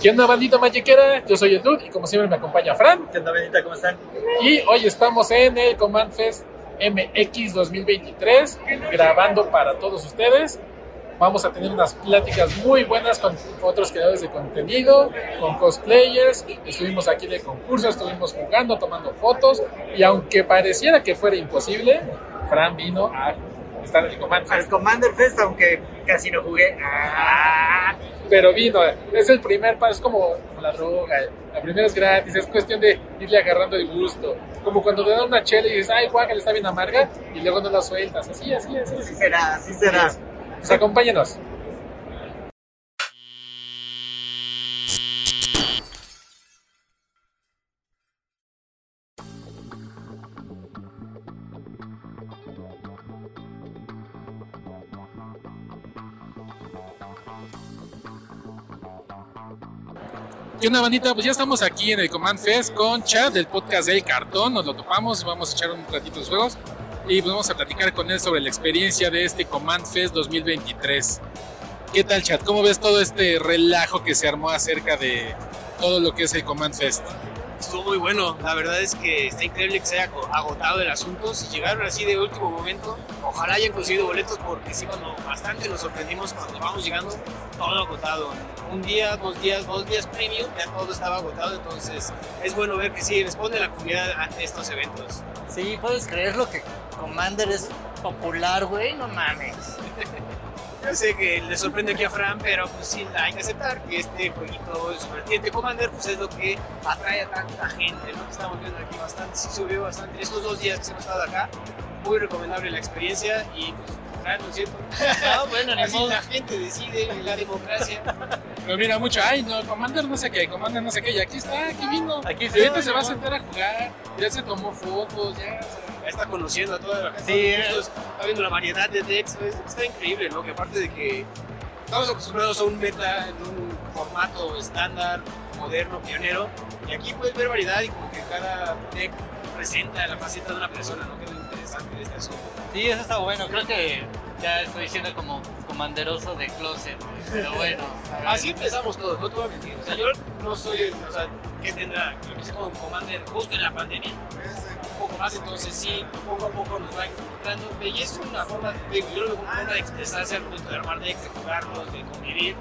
¿Qué onda, bandita magiquera? Yo soy el Dude y como siempre me acompaña Fran. ¿Qué onda, bandita? ¿Cómo están? Y hoy estamos en el Command Fest MX 2023 grabando para todos ustedes. Vamos a tener unas pláticas muy buenas con otros creadores de contenido, con cosplayers. Estuvimos aquí de concurso, estuvimos jugando, tomando fotos. Y aunque pareciera que fuera imposible, Fran vino a estar en el Command Al Fest. Commander Fest, aunque casi no jugué. Ah, Pero vino, es el primer paso, es como, la droga. La primera es gratis, es cuestión de irle agarrando el gusto. Como cuando te dan una chela y dices, ay, guácala, está bien amarga, y luego no la sueltas. Así, así, así. así así. será, así será. Pues acompáñenos. ¿Qué onda, bandita? Pues ya estamos aquí en el Command Fest con Chad del podcast del cartón. Nos lo topamos, vamos a echar un ratito de juegos y pues vamos a platicar con él sobre la experiencia de este Command Fest 2023. ¿Qué tal, Chad? ¿Cómo ves todo este relajo que se armó acerca de todo lo que es el Command Fest? Estuvo muy bueno, la verdad es que está increíble que se haya agotado el asunto. Si llegaron así de último momento, ojalá hayan conseguido boletos porque sí, cuando bastante nos sorprendimos cuando vamos llegando, todo agotado. Un día, dos días, dos días premium, ya todo estaba agotado. Entonces es bueno ver que sí responde la comunidad ante estos eventos. Sí, puedes creerlo que Commander es popular, güey, no mames. Yo sé que le sorprende aquí a Fran, pero pues sí, hay que aceptar que este jueguito de Super Tiente Commander pues es lo que atrae a tanta gente, ¿no? Que estamos viendo aquí bastante, sí subió bastante. Estos dos días que hemos estado acá, muy recomendable la experiencia y pues Fran, lo siento. No, bueno, Así la gente decide, la democracia. Pero mira mucho, ay, no, Commander no sé qué, Commander no sé qué, y aquí está, aquí vino. Aquí Y está, ahorita se va a ¿no? sentar a jugar, ya se tomó fotos, ya. o sea, Ya está conociendo a toda la gente. Sí, Estos- está viendo la variedad de decks, está increíble, ¿no? Que aparte de que estamos acostumbrados a un meta en un formato estándar, moderno, pionero, y aquí puedes ver variedad y como que cada deck presenta la faceta de una persona, ¿no? Que es lo interesante de este asunto. Sí, eso está bueno. Creo que ya estoy siendo como comanderoso de closet, pero bueno. Así empezamos todos, no te voy a mentir. O sea, yo no soy, o sea, que tendrá, creo que sea como Commander justo en la pandemia. Más, entonces sí, poco a poco nos va encontrando. Y es una forma, de, yo lo una de expresarse al momento de armar decks, de jugarlos, de convivir.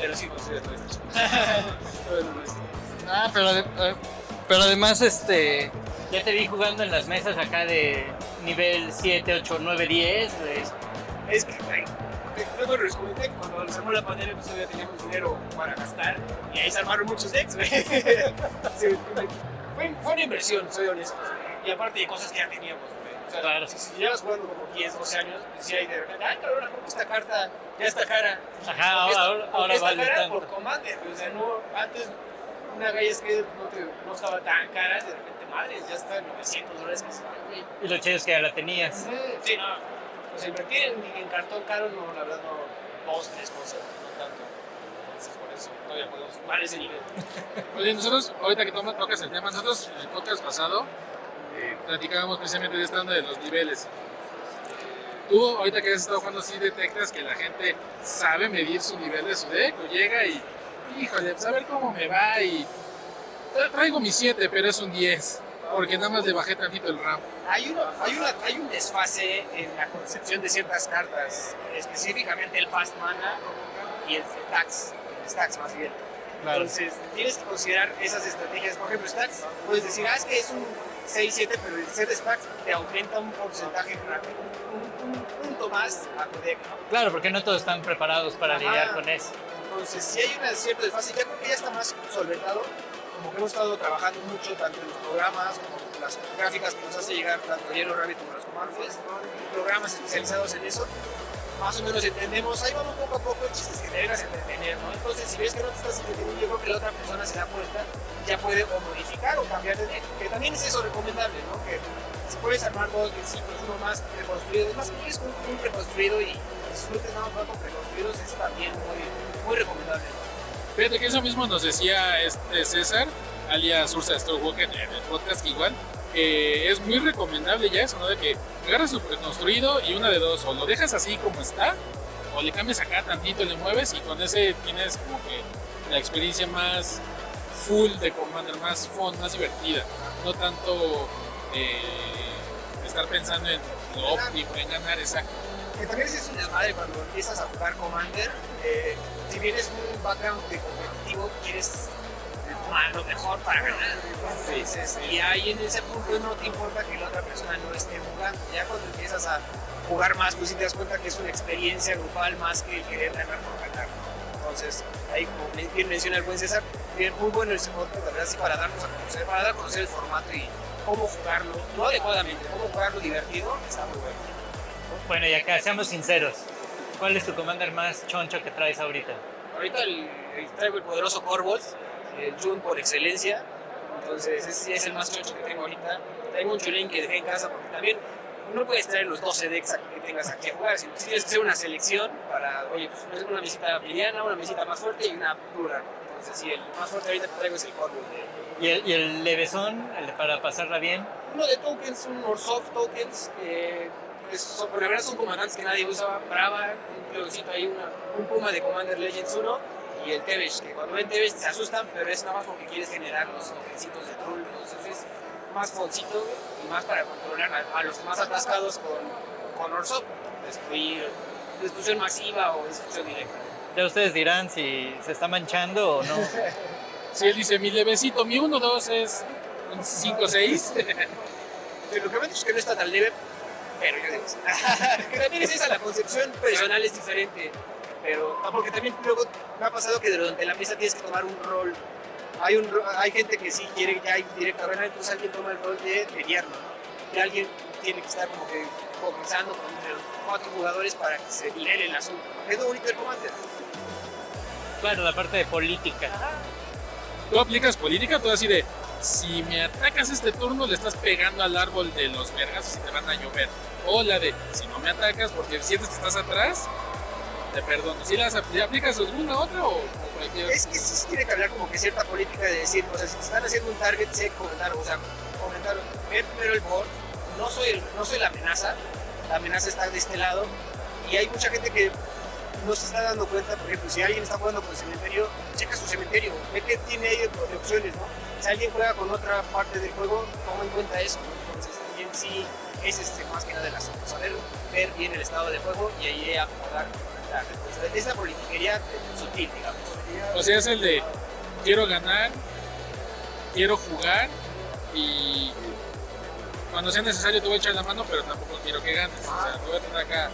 Pero sí construye todo esto. Todo es nuestro. Ah, pero, pero además, este. Ya te vi jugando en las mesas acá de nivel 7, 8, 9, 10, güey. Es que, bueno, les comenté que cuando se armó la pandemia, pues todavía teníamos dinero para gastar. Y ahí se armaron muchos decks, güey. Sí, fue, fue una inversión, soy honesto. Y aparte de cosas que ya teníamos, güey. O sea, Claro. si, si llevas jugando como 10, 12 años, decía y de repente, ay, cabrón, ¿cómo esta carta ya está cara? Ajá, ¿Por qué ahora, está- ahora, ahora está vale cara? tanto. Por Commander, o sea, no, antes una galla que no, te, no estaba tan cara, de repente, madre, ya está en 900 dólares. que se van, güey. Y lo chido es que ya la tenías. Sí, no. O sea, invertir en, en cartón caro, no, la verdad, no. Dos, tres cosas, no tanto. Entonces, por eso todavía podemos jugar ese nivel. Oye, nosotros, ahorita que tomas, tocas el tema, nosotros en el podcast pasado eh, platicábamos precisamente de esta onda de los niveles. Tú, ahorita que has estado jugando, sí detectas que la gente sabe medir su nivel de su deck, o llega y, híjole, pues a ver cómo me va y tra- traigo mi 7, pero es un 10, porque nada más le bajé tantito el RAM. Hay, uno, hay, una, hay un desfase en la concepción de ciertas cartas, específicamente el Fast Mana y el Stacks, el Stacks más bien. Entonces, tienes que considerar esas estrategias. Por ejemplo, Stacks, puedes decir, ah, es que es un 6-7, pero el set Stacks te aumenta un porcentaje, un, un punto más a tu deck, ¿no? Claro, porque no todos están preparados para Ajá. lidiar con eso. Entonces, si hay una cierta desfase, ya creo que ya está más solventado, como que hemos estado trabajando mucho, tanto en los programas como en las gráficas que nos hace llegar tanto Yellow Rabbit como los Command Fest, programas especializados en eso. Más o menos entendemos, ahí vamos poco a poco, el chiste es que te a entretener, ¿no? Entonces, si ves que no te estás entreteniendo, yo creo que la otra persona se da cuenta, ya puede o modificar o cambiar de deck, que también es eso recomendable, ¿no? Que si puedes armar dos vencitos, uno más preconstruido, es más que es un, un preconstruido y disfrutes nada más con preconstruidos, es también muy, muy recomendable. ¿no? Fíjate que eso mismo nos decía este César, alias Ursa Strowalker, en el podcast que igual, que es muy recomendable ya eso, ¿no? De que agarras su preconstruido y una de dos, o lo dejas así como está, o le cambias acá tantito, le mueves y con ese tienes como que la experiencia más full de Commander, más fun, más divertida. No tanto eh, estar pensando en lo óptimo, en ganar exacto. Que también es un desmadre cuando empiezas a jugar Commander. eh, si vienes un background de competitivo, quieres tomar lo mejor para ganar. Entonces, y ahí en ese punto no te importa que la otra persona no esté jugando. Ya cuando empiezas a jugar más, pues sí te das cuenta que es una experiencia grupal más que el querer ganar por ganar. Entonces, ahí como bien menciona el buen César, bien, muy bueno ese podcast, la verdad, sí, para darnos a conocer, para dar a conocer el formato y cómo jugarlo, no adecuadamente, cómo jugarlo divertido, está muy bueno. Bueno, y acá, seamos sinceros. ¿Cuál es tu commander más choncho que traes ahorita? Ahorita el, el- traigo el poderoso Corvols, el Jun por excelencia. Entonces, ese es el más chocho que tengo ahorita. Traigo un Chulín que dejé en casa porque también no puedes traer los 12 decks que tengas aquí a jugar, sino que tienes que hacer una selección para, oye, pues es una mesita mediana, una mesita más fuerte y una dura. ¿no? Entonces, sí, el más fuerte ahorita que traigo es el Corvols. de- ¿Y el, y el levesón, el para pasarla bien? Uno de tokens, un Orsoft tokens, que es- son, por la verdad son comandantes que nadie usa. Brava, un leoncito ahí, una- un Puma de Commander Legends 1 y el Tevesh, que cuando ven Tevesh se asustan, pero es nada más porque quieres generar los tokencitos de Troll. Entonces es más foncito y más para controlar a, a los más atascados con, con Orsoft. Destruir, destrucción masiva o destrucción directa. Ya ustedes dirán si se está manchando o no. Si él dice mi levecito, mi 1-2 es un 5-6. Pero lo que me han dicho es que no está tan leve, pero yo digo, que también es esa, la concepción personal es diferente. Pero, ah, porque también luego me ha pasado que durante la pieza tienes que tomar un rol. Hay, un, hay gente que sí quiere ya ir directo a entonces alguien toma el rol de mediano, ¿no? Y alguien tiene que estar como que comenzando con entre los cuatro jugadores para que se nivele el asunto. Es lo bonito del Commander. Claro, la parte de política. Tú aplicas política, tú así de, si me atacas este turno le estás pegando al árbol de los vergas y te van a llover. O la de, si no me atacas porque sientes que estás atrás, te perdono. ¿Sí las apl- aplicas alguna otra o, o cualquier Es que sí tiene que hablar como que cierta política de decir, o sea, si te están haciendo un target, sé comentar, o sea, comentar, ver primero el board, no soy, el- no soy la amenaza, la amenaza está de este lado, y hay mucha gente que no se está dando cuenta, por ejemplo, si alguien está jugando con el cementerio, checa su cementerio, ve que tiene ahí de opciones, ¿no? Si alguien juega con otra parte del juego, toma en cuenta eso, entonces también sí es este, más que nada el asunto, saber ver bien el estado de juego y ahí acomodar la respuesta. Es la politiquería sutil, digamos. O sea, es el de quiero ganar, quiero jugar y cuando sea necesario te voy a echar la mano, pero tampoco quiero que ganes. O sea, te voy a tener acá.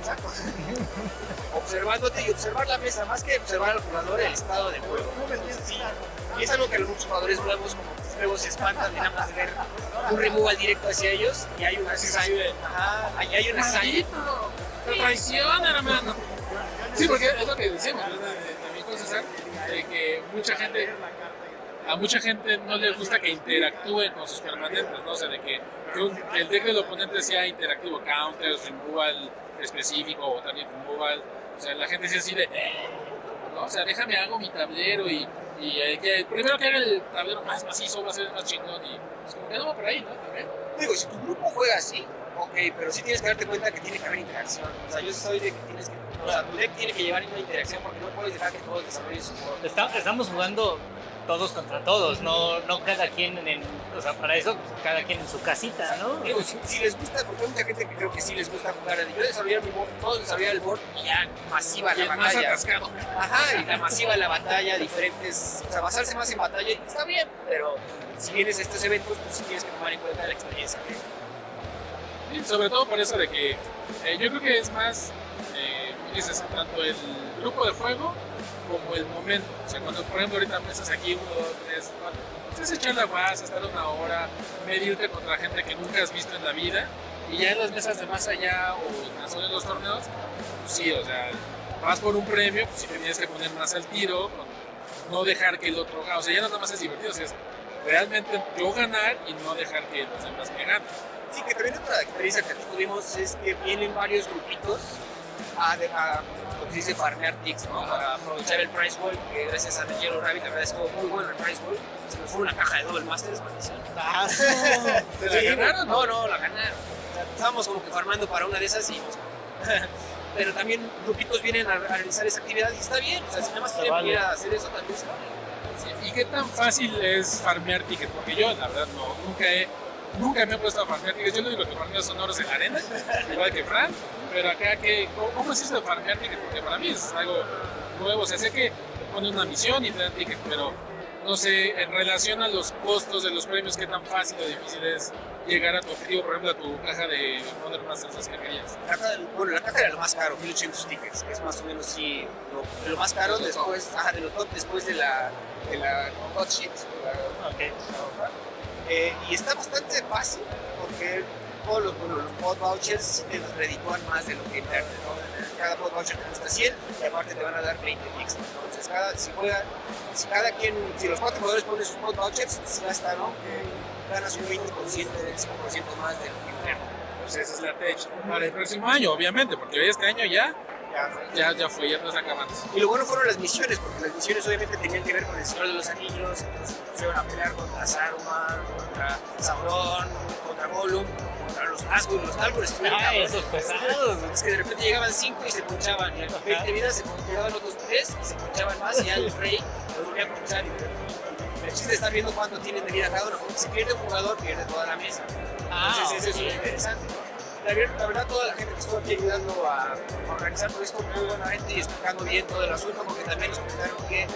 Exacto. Observándote y observar la mesa, más que observar al jugador, el estado de juego. Sí. Y es algo que los muchos jugadores nuevos como que luego se espantan de nada más de ver un removal directo hacia ellos y hay una side. Ajá, ahí hay una. ¡Te traiciona, hermano! Sí, porque es lo que decimos, de mi hijo César, de que mucha gente, a mucha gente no le gusta que interactúen con sus permanentes, ¿no? O sea, de que, que un- el deck del oponente sea interactivo, counters, removal específico o también removal. O sea, la gente sí así de, "Eh", ¿no? O sea, déjame hago mi tablero y, y eh, que primero que haga el tablero más macizo va a ser más chingón y pues como que no va por ahí, ¿no? También. Digo, si tu grupo juega así, ok, pero sí tienes que darte cuenta que tiene que haber interacción. O sea, yo soy de que tienes que. O sea, tu deck tiene que llevar una interacción porque no puedes dejar que todos desarrollen su juego. Está- estamos jugando todos contra todos, no, no cada quien en, o sea, para eso pues, cada quien en su casita, ¿no? Digo, si, si les gusta, porque hay mucha gente que creo que sí les gusta jugar. Yo desarrollar mi board, todos desarrollar el board y ya masiva Y la el más batalla. atascado. Ajá, y la masiva la batalla, diferentes. O sea, basarse más en batalla está bien, pero si vienes a estos eventos, pues sí tienes que tomar en cuenta la experiencia. que- Sobre todo por eso de que eh, yo creo que es más, eh, dices, tanto el grupo de juego como el momento. O sea, cuando por ejemplo ahorita empiezas aquí, uno, dos, tres, cuatro, pues es echar la guasa, estar una hora, medirte contra gente que nunca has visto en la vida. Y ya en las mesas de más allá o en las de los torneos, pues sí, o sea, vas por un premio, pues sí te que poner más al tiro, no dejar que el otro gane. O sea, ya nada más es divertido, o sea, es realmente yo ganar y no dejar que los demás me ganen. Sí, que también otra experiencia que tuvimos es que vienen varios grupitos a, a que se dice farmear ticks, ¿no? Para aprovechar el price wall, que gracias a The Yellow Rabbit, la verdad estuvo muy bueno el price wall. Se me fue una caja de Double Masters, maldición. ¿Te la ganaron? No, no, la ganaron. Estábamos como que farmando para una de esas y nos... pero también grupitos vienen a, a realizar esa actividad y está bien. O sea, si nada más quieren vale. venir a hacer eso, también se vale. Sí, ¿Y qué tan fácil es farmear tickets? Porque yo, la verdad, no, nunca, he, nunca me he puesto a farmear. Yo lo único que farmeo son oros en la arena, igual que Fran. Pero acá, ¿qué, ¿cómo, ¿cómo es eso de farmear tickets? Porque para mí es algo nuevo. O sea, sé que ponen una misión y te dan tickets, pero no sé, en relación a los costos de los premios, qué tan fácil o difícil es llegar a tu objetivo, por ejemplo, a tu caja de Modern Masters que querías. La caja, bueno, la caja era lo más caro, 1800 tickets, que es más o menos sí, lo, lo más caro después, ajá, de top después de la, de la hot sheet. la- Ok. Eh, y está bastante fácil porque todos los, bueno, los pod vouchers te reditúan más de lo que inviertes. ¿no? Cada pod voucher te cuesta 100 y aparte te van a dar 20 extra. Entonces, cada, si, juega, si cada quien, si los cuatro jugadores ponen sus pod vouchers, si gastan, ¿no? ganas un 20%, 25% más de lo que inviertes. Entonces, esa es la tech para el próximo año, obviamente, porque hoy este año ya, ya, ya fue, ya no está acabando. Y lo bueno fueron las misiones, porque las misiones obviamente tenían que ver con el Señor de los Anillos, entonces se iban a pelear contra Saruman, contra Sauron, contra Gollum, contra los Nazgûl, los Nazgûl estuvieron Ah, esos pesados. Es que de repente llegaban 5 y se punchaban, y a las 20 vidas se llegaban otros 3 y se punchaban más, y ya el rey los volvía a punchar. Y el chiste es estar viendo cuánto tienen de vida cada uno, porque si pierde un jugador, pierde toda la mesa. Ah, Entonces, eso es muy interesante. La, ver- la verdad, toda la gente que estuvo aquí ayudando a, a organizar todo esto, muy buena gente y explicando bien todo el asunto, porque también nos comentaron que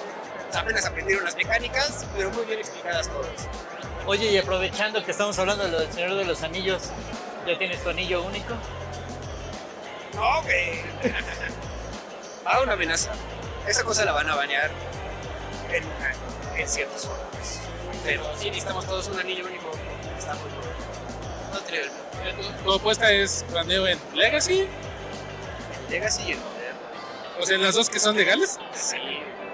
apenas aprendieron las mecánicas, pero muy bien explicadas todas. Oye, y aprovechando que estamos hablando de lo del Señor de los Anillos, ¿ya tienes tu anillo único? No, güey. Va una amenaza. Esa cosa la van a banear en, en ciertas formas. Pero sí necesitamos todos un anillo único. Está muy bueno. No el Tu apuesta es en Legacy, Legacy y el moderno. o sea, en las dos que son legales. Sí.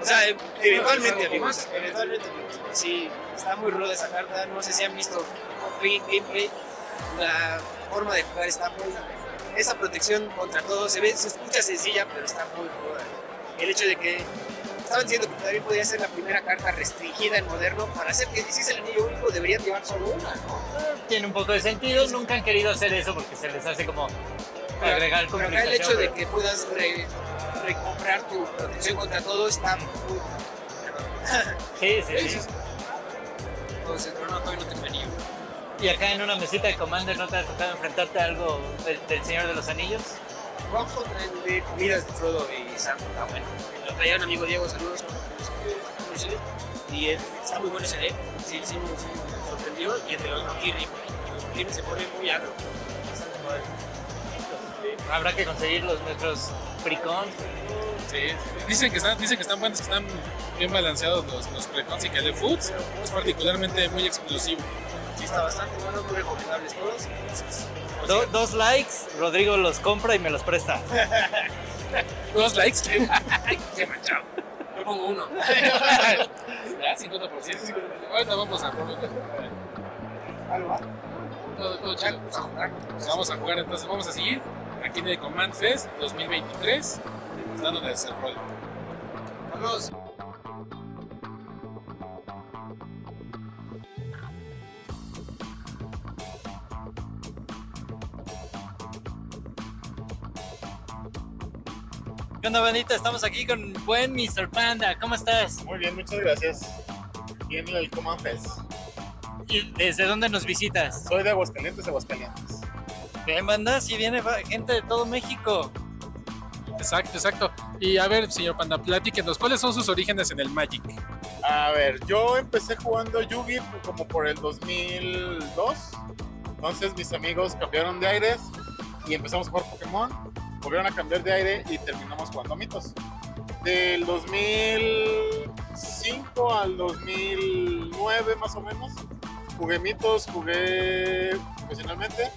O sea, eventualmente, amigos. Eventualmente, amigos. Sí, está muy ruda esa carta. No sé si han visto gameplay. La forma de jugar está muy. Esa protección contra todo se ve, se escucha sencilla, pero está muy ruda. El hecho de que estaban diciendo que también podría ser la primera carta restringida en moderno. Para hacer que si es el anillo único, deberían llevar solo una. ¿no? Tiene un poco de sentido, nunca han querido hacer eso porque se les hace como agregar Pero acá el hecho de que puedas re- recomprar tu protección contra todo está muy. Sí, sí, sí. Entonces, pero no, todavía no tengo anillo. Y acá en una mesita de Commander no te ha tocado enfrentarte a algo del, del Señor de los Anillos. Vamos contra el de comidas de Frodo y Sam, está bueno. Lo traía un amigo Diego, saludos. Y él, está muy bueno ese deck, sí, sí, sí, me sorprendió. Y el de los Nokiri, los Nokiri se pone muy agro. Habrá que conseguir los nuestros Precons. Sí. Dicen que están, dicen que están buenos, que están bien balanceados los, los precons y que el de Foods es particularmente muy explosivo. Sí, está bastante bueno, muy recomendables todos. Entonces, pues, Do- dos likes, Rodrigo los compra y me los presta. Dos likes, que qué manchado. yo pongo uno. Ya, 50%. Ahorita vamos a ¿Algo va? todo, todo chido. vamos a jugar. Pues vamos a jugar, entonces vamos a seguir aquí en el Command Fest 2023, dándoles el rol. Vamos. ¿Qué onda, bandita? Estamos aquí con buen Mr. Panda. ¿Cómo estás? Muy bien, muchas gracias. Aquí en el Command Fest. ¿Y desde dónde nos visitas? Soy de Aguascalientes, Aguascalientes. Bien, banda, si viene gente de todo México. Exacto, exacto. Y a ver, señor Panda, platíquenos, ¿cuáles son sus orígenes en el Magic? A ver, yo empecé jugando Yugi como por el 2002. Entonces mis amigos cambiaron de aires y empezamos a jugar Pokémon. Volvieron a cambiar de aire y terminamos jugando mitos. Del 2005 al 2009 más o menos jugué mitos, jugué profesionalmente.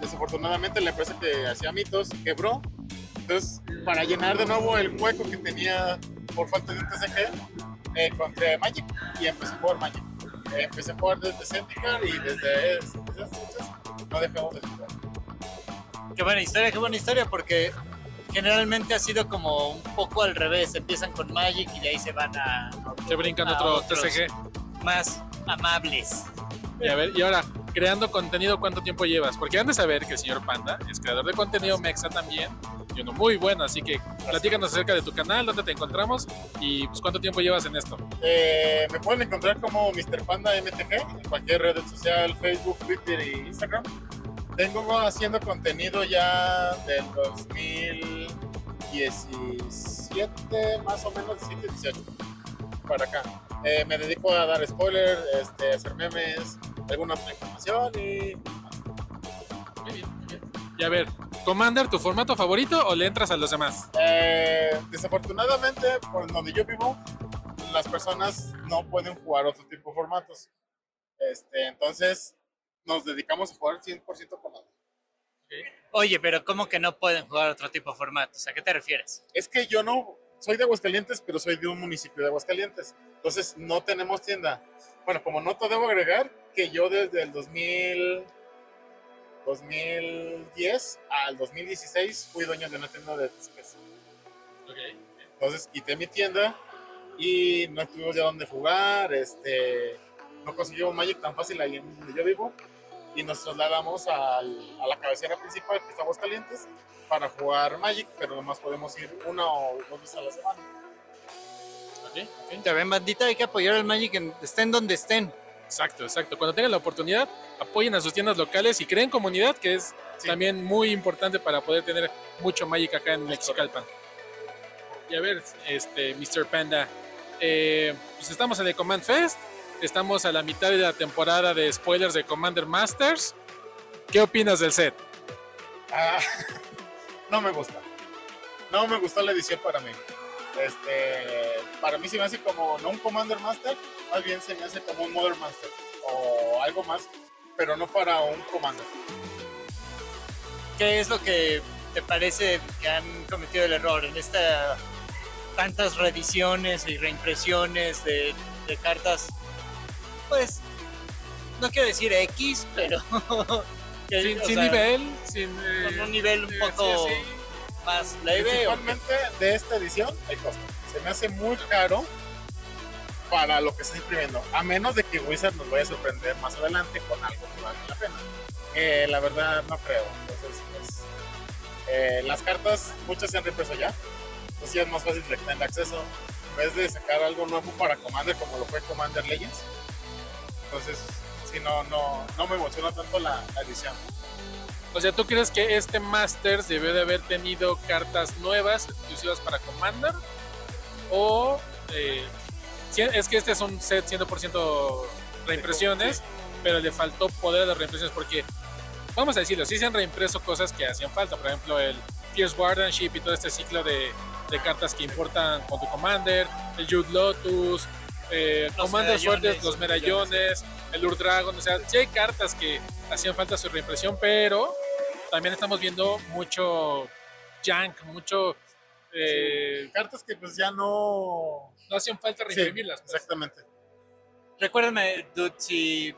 Desafortunadamente la empresa que hacía mitos quebró. Entonces, para llenar de nuevo el hueco que tenía por falta de un TCG, encontré Magic y empecé a jugar Magic. Empecé a jugar desde Zendikar y desde, es- desde esas fechas no dejamos de jugar. Qué buena historia, qué buena historia, porque generalmente ha sido como un poco al revés. Empiezan con Magic y de ahí se van a Se brincan A otro otros. TCG. más amables. Y a ver, y ahora, creando contenido, ¿cuánto tiempo llevas? Porque han de saber que el señor Panda es creador de contenido mexa también. y uno muy bueno, así que platícanos acerca de tu canal, dónde te encontramos y pues cuánto tiempo llevas en esto. Eh, me pueden encontrar como Mr. Panda MTG en cualquier red social, Facebook, Twitter e Instagram. Tengo haciendo contenido ya del 2017, más o menos 17, 18, para acá. Eh, me dedico a dar spoilers, este, hacer memes, alguna otra información y Muy bien, muy bien. Y a ver, Commander, ¿tu formato favorito o le entras a los demás? Eh, desafortunadamente, por donde yo vivo, las personas no pueden jugar otro tipo de formatos. Este, entonces, nos dedicamos a jugar 100% Commander. Oye, pero ¿cómo que no pueden jugar otro tipo de formatos? ¿A qué te refieres? Es que yo no soy de Aguascalientes, pero soy de un municipio de Aguascalientes. Entonces, no tenemos tienda. Bueno, como nota debo agregar que yo desde el 2000, 2010 al 2016 fui dueño de una tienda de disques. Entonces quité mi tienda y no tuvimos ya dónde jugar, este, no conseguimos Magic tan fácil ahí en donde yo vivo y nos trasladamos al- a la cabecera principal que está Aguascalientes para jugar Magic, pero nomás podemos ir una o dos veces a la semana. Ok, ok. Ya ven, bandita, hay que apoyar al Magic en- estén donde estén. Exacto, exacto. Cuando tengan la oportunidad, apoyen a sus tiendas locales y creen comunidad, que es Sí. también muy importante para poder tener mucho Magic acá en Mexicalpan. Y a ver, este, Mr. Panda, eh, pues estamos en el Command Fest, estamos a la mitad de la temporada de spoilers de Commander Masters. ¿Qué opinas del set? Ah, no me gusta. No me gustó la edición para mí. Este, para mí se me hace como no un Commander Master, más bien se me hace como un Modern Master o algo más, pero no para un Commander. ¿Qué es lo que te parece que han cometido el error en esta tantas reediciones y reimpresiones de, de cartas? Pues no quiero decir X, pero Sin, o sin sea, nivel, sin... eh, con un nivel un eh, poco sí, más leve. Principalmente de esta edición, el costo. Se me hace muy caro para lo que está imprimiendo, a menos de que Wizard nos vaya a sorprender más adelante con algo que valga la pena. Eh, la verdad no creo. Entonces, pues, eh, las cartas, muchas se han reimpreso ya. Entonces ya es más fácil de tener acceso. En vez de sacar algo nuevo para Commander como lo fue Commander Legends. Entonces, sí, no, no, no me emociona tanto la, la edición. O sea, ¿tú crees que este Masters debió de haber tenido cartas nuevas, exclusivas para Commander? O eh, si- es que este es un set 100% reimpresiones, pero le faltó poder las reimpresiones porque, vamos a decirlo, sí se han reimpreso cosas que hacían falta, por ejemplo el Fierce Guardianship y todo este ciclo de, de cartas que importan con tu Commander, el Jude Lotus, eh, Los fuertes, los medallones, el Urdragon, o sea, sí hay cartas que hacían falta su reimpresión, pero también estamos viendo mucho junk, mucho... eh, Cartas que pues ya no... no hacían falta Sí, reimprimirlas. pues. exactamente. Recuérdame, dude, si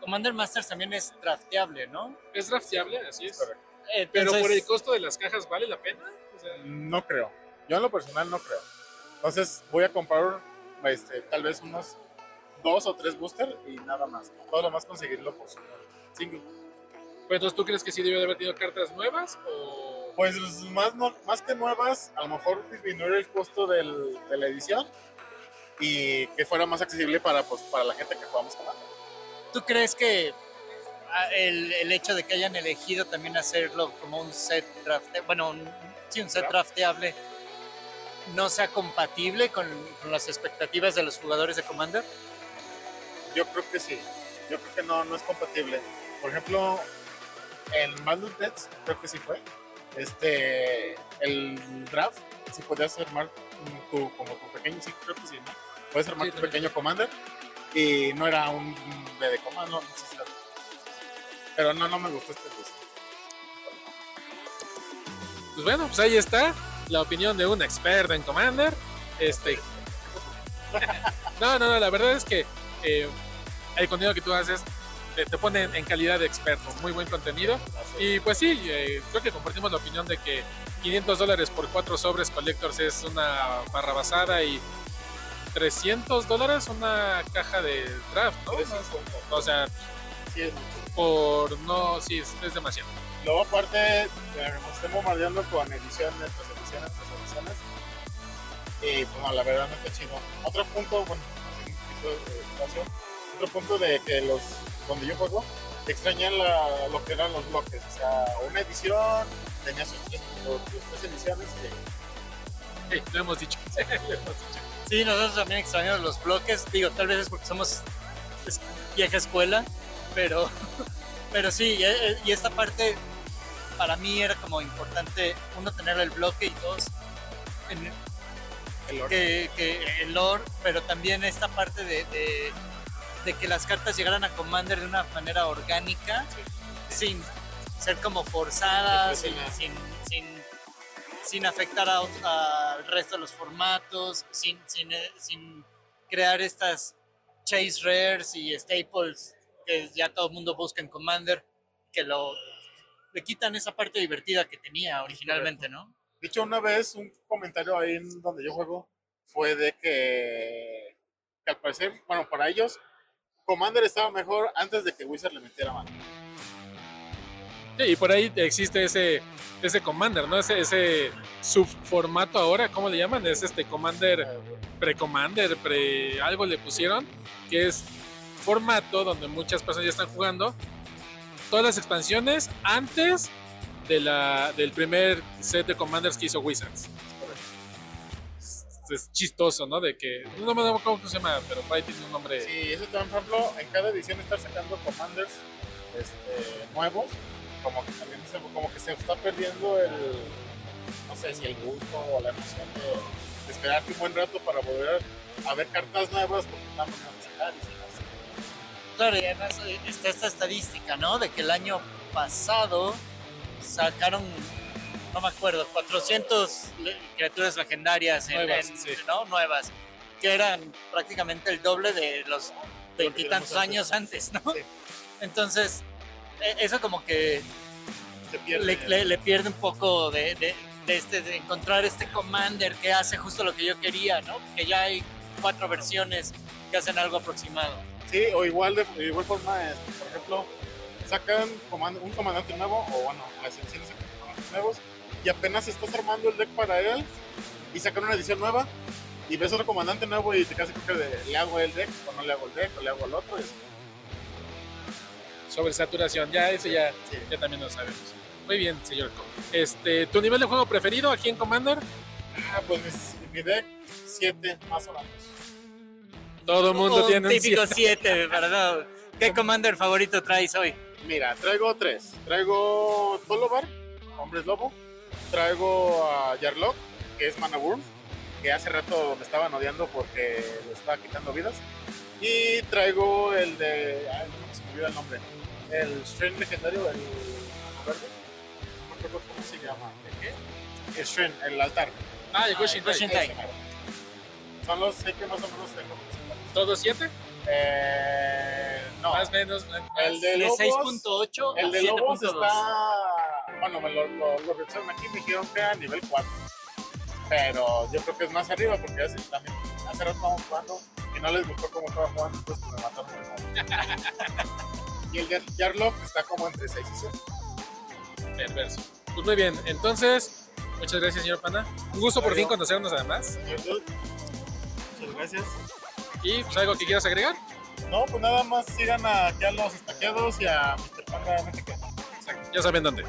Commander Masters también es drafteable, ¿no? Es drafteable, así es. Correcto. Pero Entonces, por el costo de las cajas, ¿vale la pena? O sea, No creo. Yo en lo personal no creo. Entonces voy a comprar este, tal vez unos dos o tres boosters y nada más. Todo lo más conseguirlo por su single. Pues entonces, ¿tú crees que sí debió de haber tenido cartas nuevas? O... Pues más, no, más que nuevas, a lo mejor disminuir el costo del- de la edición y que fuera más accesible para, pues, para la gente que jugamos con ¿tú crees que ah, el, el hecho de que hayan elegido también hacerlo como un set drafte, bueno, un, sí, un set Draft. drafteable, no sea compatible con, con las expectativas de los jugadores de Commander? Yo creo que sí. Yo creo que no, no es compatible. Por ejemplo, en Mandel Pets, creo que sí fue. Este, el draft, sí podías armar tu, como tu pequeño, sí, creo que sí, ¿no? Puedes armar Sí, tu pequeño commander y no era un de comando, no, sí, sí, pero no, no me gustó este diseño. Pues bueno, pues ahí está la opinión de un experto en Commander. Este... no, no, no, la verdad es que eh, el contenido que tú haces te, te pone en calidad de experto. Muy buen contenido. Y pues sí, eh, creo que compartimos la opinión de que 500 dólares por cuatro sobres Collectors es una barrabasada y 300 dólares una caja de draft, ¿no? O sea, por no, sí, es, es demasiado. luego aparte eh, nos estén bombardeando con ediciones, Y pues no, la verdad no está chido. Otro punto, bueno, así un poquito de espacio, otro punto de que los, donde yo juego, extrañan la, lo que eran los bloques. O sea, una edición tenía sus tres, sus tres ediciones y Sí, lo hemos dicho. lo hemos dicho. Sí, nosotros también extrañamos los bloques. Digo, tal vez es porque somos vieja escuela, pero, pero sí, y, y esta parte para mí era como importante, uno, tener el bloque y dos, en- el orden. que, que el lore, pero también esta parte de, de- de que las cartas llegaran a Commander de una manera orgánica, sin ser como forzadas, Sí, sin, sin, sin, sin afectar a al resto de los formatos, sin, sin, eh, sin crear estas chase rares y staples que ya todo el mundo busca en Commander, que lo le quitan esa parte divertida que tenía originalmente, ¿no? De hecho, una vez un comentario ahí en donde yo juego fue de que, que al parecer, bueno, para ellos, Commander estaba mejor antes de que Wizard le metiera mano. Sí, y por ahí existe ese, ese Commander, ¿no? Ese, ese subformato ahora, ¿cómo le llaman? Es este Commander, pre-Commander, pre algo le pusieron, que es formato donde muchas personas ya están jugando todas las expansiones antes de la, del primer set de Commanders que hizo Wizards. Es, es chistoso, ¿no? De que, no me acuerdo cómo se llama, pero ahí tiene un nombre. Sí, eso también, por ejemplo, en cada edición estar sacando Commanders este, nuevos, como que también se, como que se está perdiendo el, no sé si el gusto o la emoción de, de esperarte un buen rato para volver a ver cartas nuevas porque están volviendo a sacar Claro, y además eh, está esta estadística, ¿no? De que el año pasado sacaron, no me acuerdo, 400 le- criaturas legendarias en- Nuevas, en- sí. ¿no? Nuevas, que eran prácticamente el doble de los veintitantos años antes, ¿no? Sí. Entonces, e- eso como que se pierde. le, le- le pierde un poco de, de- de este, de encontrar este commander que hace justo lo que yo quería, ¿no? Que ya hay cuatro versiones que hacen algo aproximado. Sí, o igual de, de igual forma, este, por ejemplo, sacan comand- un comandante nuevo, o bueno, las ediciones sacan comandantes nuevos, y apenas estás armando el deck para él, y sacan una edición nueva, y ves otro comandante nuevo y te casi creo que de, le hago el deck, o no le hago el deck, o le hago el otro. y así. Sobresaturación, ya eso ya, Sí. ya también lo sabemos. Muy bien, señor. Este, ¿Tu nivel de juego preferido aquí en Commander? Ah, pues mi, mi deck, 7 más o menos. Todo el mundo Un tiene un típico siete. 7, ¿verdad? ¿Qué commander favorito traes hoy? Mira, traigo tres. Traigo Tolobar, Hombres Lobo. Traigo a Yarlock, que es Mana Wurm, que hace rato me estaban odiando porque le estaba quitando vidas. Y traigo el de. Ay, no se me olvida el nombre. El Strain legendario, el verde. No me acuerdo cómo se llama. ¿De qué? El Strain, el altar. Ah, el Gushin. Son los que más o menos tengo. ¿Todos siete? Eh, no. Más menos. más- El de De Lobos. 6.8 El a de Lobos 7.2. está. Bueno, me lo, lo, lo revisaron aquí y me dijeron que era nivel 4. Pero yo creo que es más arriba porque hace, también hace rato estábamos jugando y no les gustó cómo estaba jugando, entonces me mataron. Y el de Jarlock está como entre 6 y 7. Perverso. Pues muy bien, entonces, muchas gracias, señor Panda. Un gusto por fin conocernos además. Muchas gracias. Y pues algo que quieras agregar. No, pues nada más sigan a, aquí a los estaqueados y a Mr. Panda. Ya saben dónde.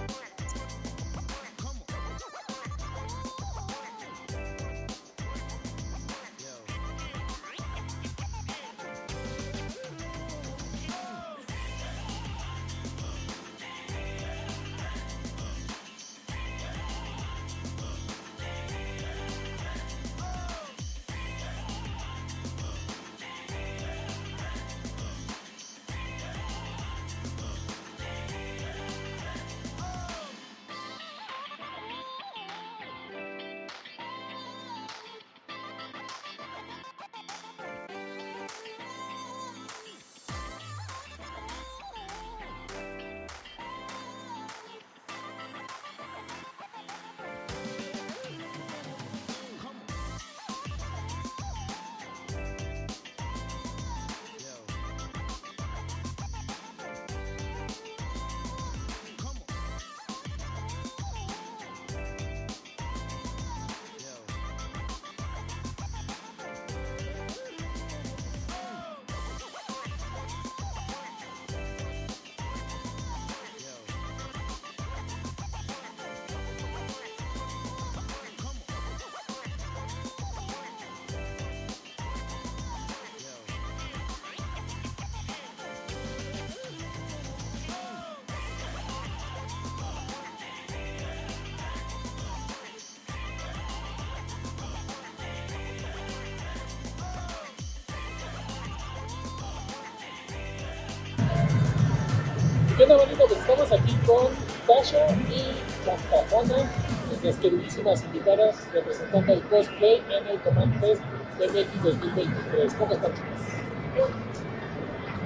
¿Qué onda, bonito? Pues estamos aquí con Tasha y Chantafana, nuestras queridísimas invitadas representando el cosplay en el Command Fest MX 2023. ¿Cómo están, chicas?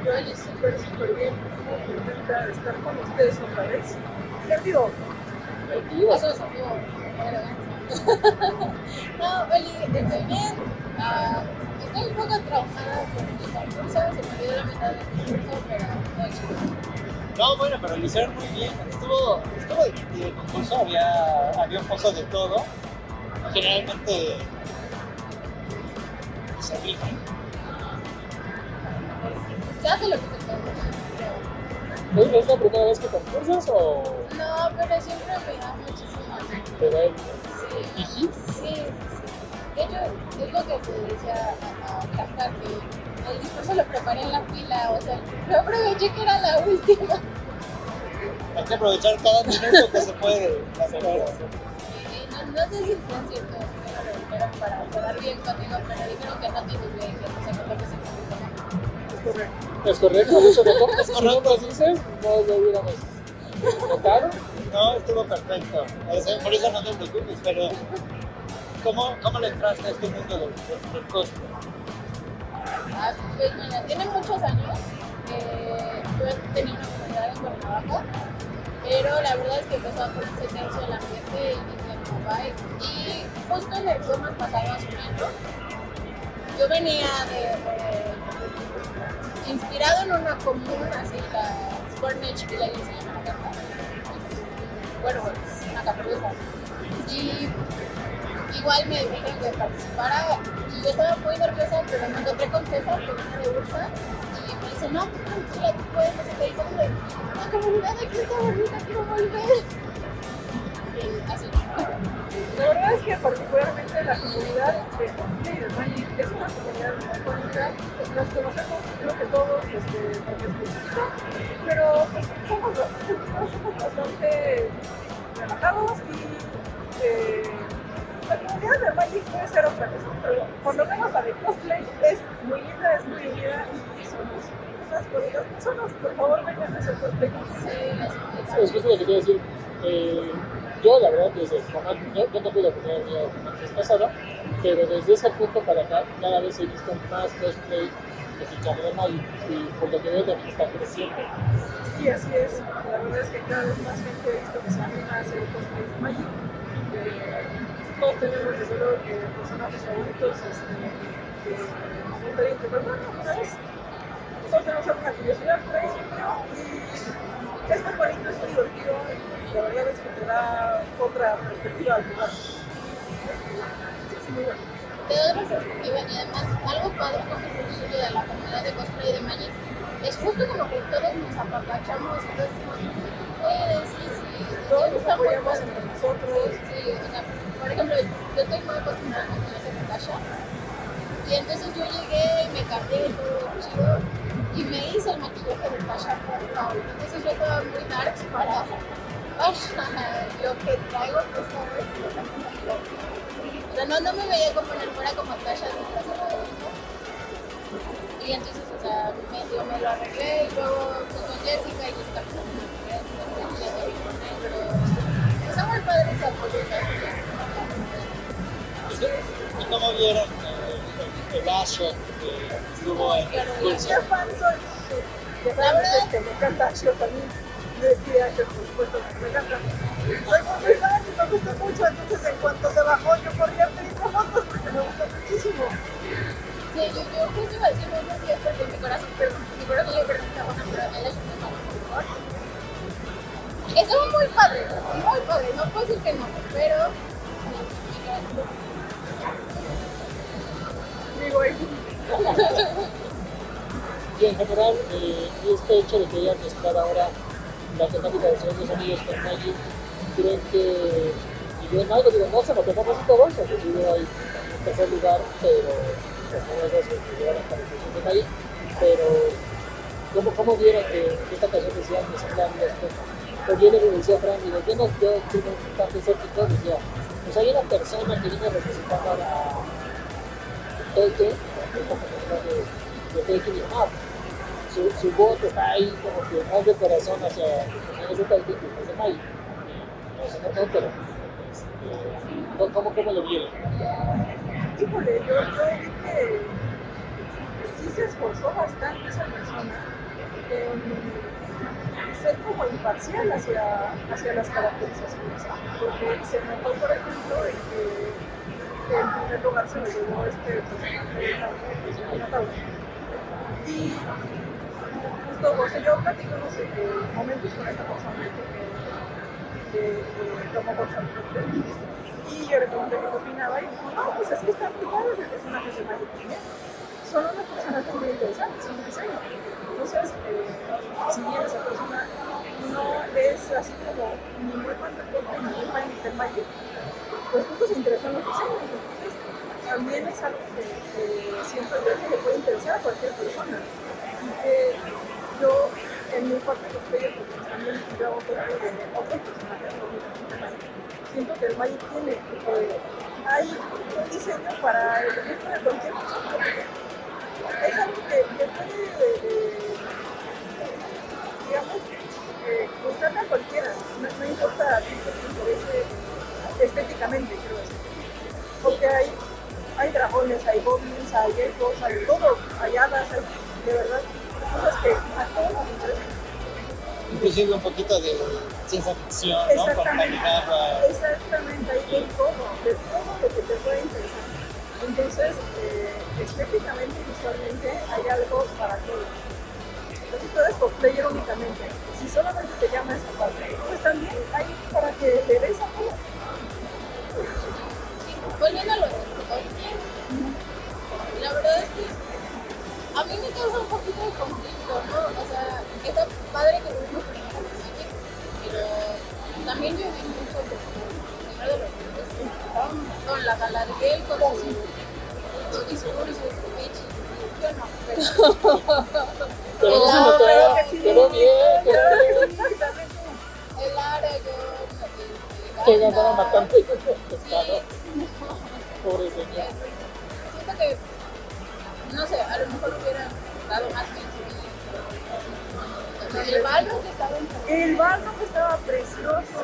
Yo estoy súper, súper bien. Muy contenta de estar con ustedes otra vez. Divertido. Contigo. Eso es amigo. No, Oli, estoy bien. Ah, estoy un poco traumada por mi concurso. Se me olvidó la mitad del concurso, pero todo chido. No, bueno, pero lo hicieron muy bien. Estuvo, estuvo divertido el concurso, había, había un poco de todo. Generalmente se rifan. Se hace lo que se puede. ¿Es es la primera vez que concursas o No, pero siempre me da muchísimo ánimo. te da el Sí, Iji? sí. De hecho, es lo que te decía a, que el discurso lo preparé en la fila. O sea, yo aproveché que era la última. Hay que aprovechar cada minuto que se puede. Y no, no sé si sea cierto, pero lo dijeron para quedar bien conmigo, pero dijeron que no tiene bien, que no se me toque Es correcto. Es correcto, eso de cómo si no dices, no lo hubiéramos notado. No, estuvo perfecto. Por eso no te preocupes, pero ¿cómo, cómo le entraste a este mundo del, del, del cosplay? Ah, pues tiene muchos años. Eh, yo tenía una comunidad en Cuernavaca, pero la verdad es que empezó a ponerse tenso el ambiente y dije, bye. Y justo en el Comas pasaba subiendo. Yo venía de, inspirado en una común, así la Spornage Village se llama la carta. Bueno, es una caperuza. Y igual me dijeron que participara y yo estaba muy nerviosa, pero me encontré con César, que viene de Ursa, y me dice, no, tú tranquila, tú puedes, no sé qué, y la comunidad aquí está bonita, quiero volver. Y. La verdad es que particularmente la comunidad de cosplay de Magic es una comunidad muy bonita. Nos conocemos, creo que todos, este, porque pero pues somos somos bastante relajados y eh, la comunidad de Magic puede ser otra cosa, pero por lo menos la de cosplay es muy linda, es muy unida y somos unas bonitas personas. Por favor, vengan a hacer cosplay. Sí, es justo lo que a decir. Eh, yo, la verdad, desde el Command, yo, yo no la oportunidad de Fest pasado, pero desde ese punto para acá, cada vez he visto más cosplay mexicano de Magic y por lo que veo también está creciendo. Sí, así es. La verdad es que cada vez más gente he visto que se anima a hacer cosplay de Magic. Eh, todos tenemos desde luego que personajes favoritos este, que nos gustaría interpretar alguna vez. Todos tenemos alguna curiosidad por ahí. Y es muy bonito, es muy divertido. Y la verdad es que te da otra perspectiva al jugar. Sí, sí. Te doy otra perspectiva y además algo padre con este estudio de la comunidad de cosplay de Magic es justo como que todos nos apapachamos y todos decimos, eh, sí, sí, Todos sí, nos apoyamos padre". entre nosotros. Sí, sea, por ejemplo, yo estoy muy acostumbrada con y entonces yo llegué me cambié todo chido y me hice el maquillaje de Tasha por favor. Entonces yo estaba muy dark para, para lo que traigo puesto hoy. O sea, no, no me veía como en el fuera como. Y entonces, o sea, medio me lo arreglé y luego con Jessica y Jessica pues, pero está muy padre ¿Y cómo vieron el, el Ashot que estuvo en el curso? ¿Qué fan soy? Ya ustedes que me encanta Ashley también. Yo Ashley, por supuesto, me encanta. Soy muy fan y me gusta mucho, entonces en cuanto se bajó yo corría a pedir fotos porque me gusta muchísimo. Sí, yo, yo justo iba a decir muy bien porque mi corazón, pero mi corazón le pregunta, bueno, pero él es un por favor. Estuvo muy padre, muy padre, no puedo decir que no, pero... Digo, ahí. Y en general, eh, este hecho de que hayan mezclado ahora la temática de Señor de los Anillos con Magic, creen que y yo en algo digo, no se lo tenemos y todo, porque veo ahí en tercer lugar, pero pues, no es que la calificación de Magic, pero ¿cómo, cómo vieron que, esta canción decía mezclando esto? Pues yo le decía Fran, digo, yo no yo fui un tanto escéptico, decía, pues hay una persona que viene representando a Tolkien, comunidad de, ah, su, su voto está ahí como que más de corazón hacia los de que de. No todo, pero este, ¿cómo, cómo, lo vieron? Híjole, yo, yo que sí se esforzó bastante esa persona en ser como imparcial hacia, hacia las caracterizaciones. Porque se notó, por ejemplo, en que en primer lugar se lo llevó este personaje de Y justo, o sea, yo platico unos eh, momentos con esta persona que, que, tomó Gonzalo y yo le pregunté qué opinaba y dijo, no, pues es que están padres los personajes de también. Son unos personajes muy interesantes en diseño. Entonces, eh, si bien esa persona no es así como ni muy fan del cosplay ni muy fan pues justo se interesó en los diseños. También es algo que, siento yo que le puede interesar a cualquier persona. Y que yo, en mi parte de porque pues también yo hago cosplay de otros personajes, siento que el Magic tiene, eh, hay un diseño para el gusto de cualquier persona. Es algo que, que puede, eh, digamos, eh, gustarle a cualquiera, no, no importa a ti que te interese estéticamente, quiero decir. Porque hay, hay dragones, hay goblins, hay elfos, hay todo, hay hadas, hay de verdad cosas que a todos nos interesan. Inclusive un poquito de ciencia ficción, ¿no? Exactamente, hay de todo, de todo lo que te puede interesar. Entonces, eh, estéticamente y visualmente hay algo para todos. Entonces, tú eres cosplayer únicamente. Si solamente te llama esa parte, pues también hay para que le des a todo. Volviendo a lo de cosplay, la verdad es que a mí me causa un poquito de conflicto, ¿no? O sea, está padre que tuvimos personajes de Magic, pero también yo vi mucho de los niños con la Galadriel, con su, discurso y su speech. Yo no, pero Claro, claro que sí. quedó bien, quedó bien. que el Aragorn, Que este, andaba Gandalf, matando sí, pescado. Pobre señor. siento que, no sé, a lo mejor hubiera dado más mención. El Balrog estaba en El barco estaba precioso.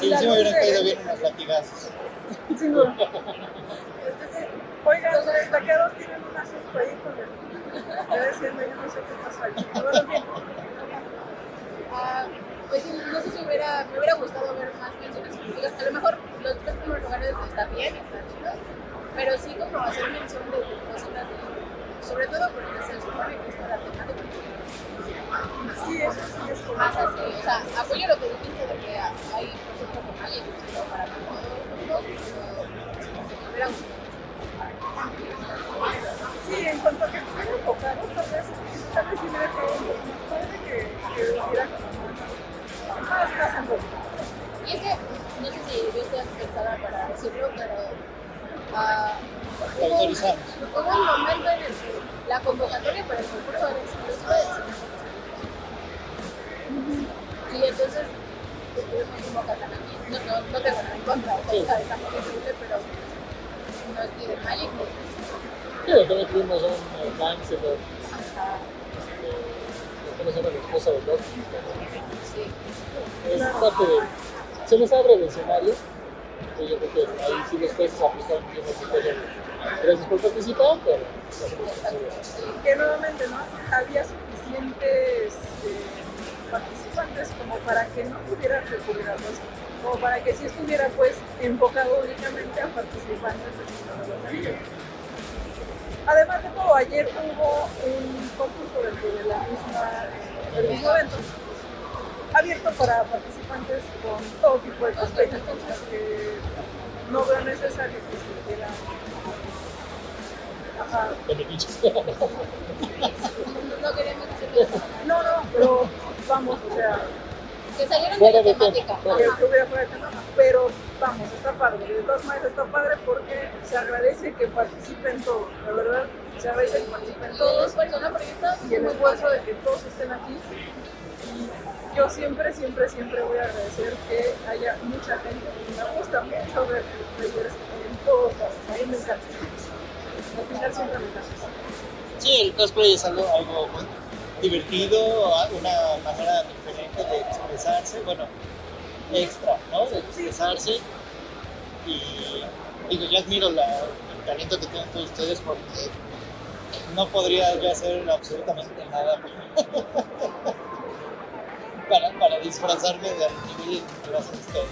Sí, La sí me hubieran caído bien unos latigazos. Duda. Entonces, oigan, los destacados tienen un asunto ahí con el. Ya diciendo, yo no sé qué pasa aquí. Bueno. Ah, pues sí, no sé si hubiera, me hubiera gustado ver más menciones honoríficas. A lo mejor los tres primeros lugares están bien, están chidos, pero sí como hacer mención de cositas, de- sobre todo porque se supone que esto era temático. Sí, eso sí es como. Más así, o sea, apoyo lo que dijiste de que hay, ejemplo, con alguien pero para todos los gustos, pero me. Sí, en cuanto a que estuviera enfocado, tal vez, tal vez sí hubiera estado un que, que hubiera como más. Más, más. Y es que, no sé si yo estoy pensada para decirlo, pero autorizamos. hubo un momento en el que la convocatoria para el concurso era exclusiva. Y entonces estuvimos. No, no, no tengo nada en contra, o sea, está muy increíble, pero no es ni de Magic ni de Sí, también tuvimos un Lancelot, Ajá, este, ¿cómo se llama? La esposa de Loki. sí. Es parte de. Se les abre el escenario. y yo creo que ahí sí los jueces aplican bien de, Gracias por participar, pero que nuevamente no había suficientes eh, participantes como para que no tuviera que recurrir a los como para que sí estuviera pues enfocado únicamente a participantes Señor de los. Además de todo, ayer hubo un concurso de la misma, mismo evento abierto para participantes con todo tipo de cosplay, entonces que no veo necesario que se Ajá. Metiches. No, no queríamos decirlo. No, no, pero vamos, o sea, Que salieron Fuera de la temática. que estuviera fuera de tema, pero vamos, está padre. De todas maneras está padre porque se agradece que participen todos, la verdad, se agradece que participen Todo todos y el muy esfuerzo de que todos estén aquí. Yo siempre, siempre, siempre voy a agradecer que haya mucha gente me gusta mucho ver players en todos lados. A mí me encanta. Al final siempre me encanta. Sí, el cosplay es algo, algo muy divertido, una manera diferente de expresarse, bueno, extra, ¿no? De expresarse. Y digo, yo admiro la- el talento que tienen todos ustedes porque no podría yo hacer absolutamente nada para, para disfrazarme del nivel que ustedes.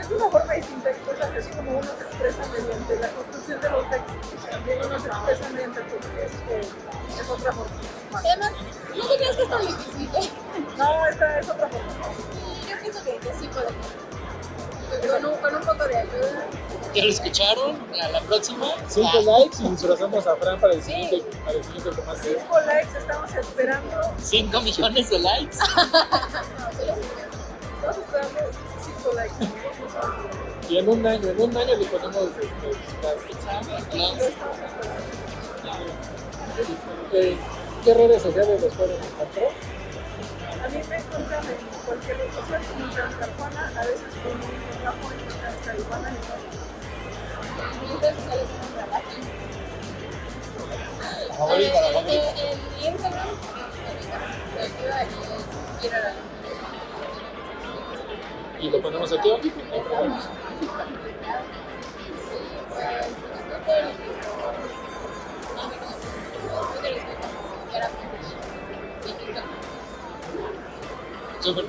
Es una forma distinta de expresarse, así como uno se expresa mediante la construcción de los textos, también uno se expresa mediante el porque es, es otra forma. más. Además, no te creas que es tan difícil. No, esta es otra forma. Y Yo pienso que, que sí podemos. Con un, con un poco de ayuda. ¿Ya lo escucharon? A la próxima. Cinco Ah, likes y disfrazamos a Fran para el siguiente, para el siguiente. Cinco likes estamos esperando. cinco millones de likes. Estamos esperando cinco likes. Y en un año, en un año le ponemos este, eh, ¿Qué redes sociales los pueden encontrar? A mí me encuentran en cualquier red social como Transcarpana, a veces con un bajo en Transcarpana y Favorita, la favorita. En Instagram, y lo ponemos aquí abajo.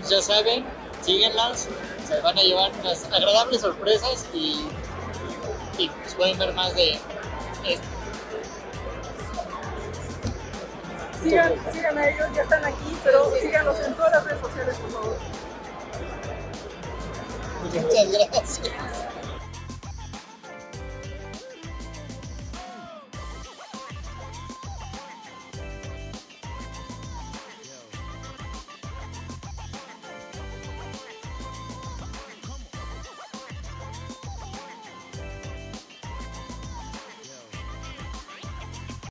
Ya saben, síguenlas, se van a llevar unas agradables sorpresas y pues pueden ver más de esto. Sigan, sigan a ellos, ya están aquí, pero síganlos en todas las redes sociales, por favor. Muchas gracias.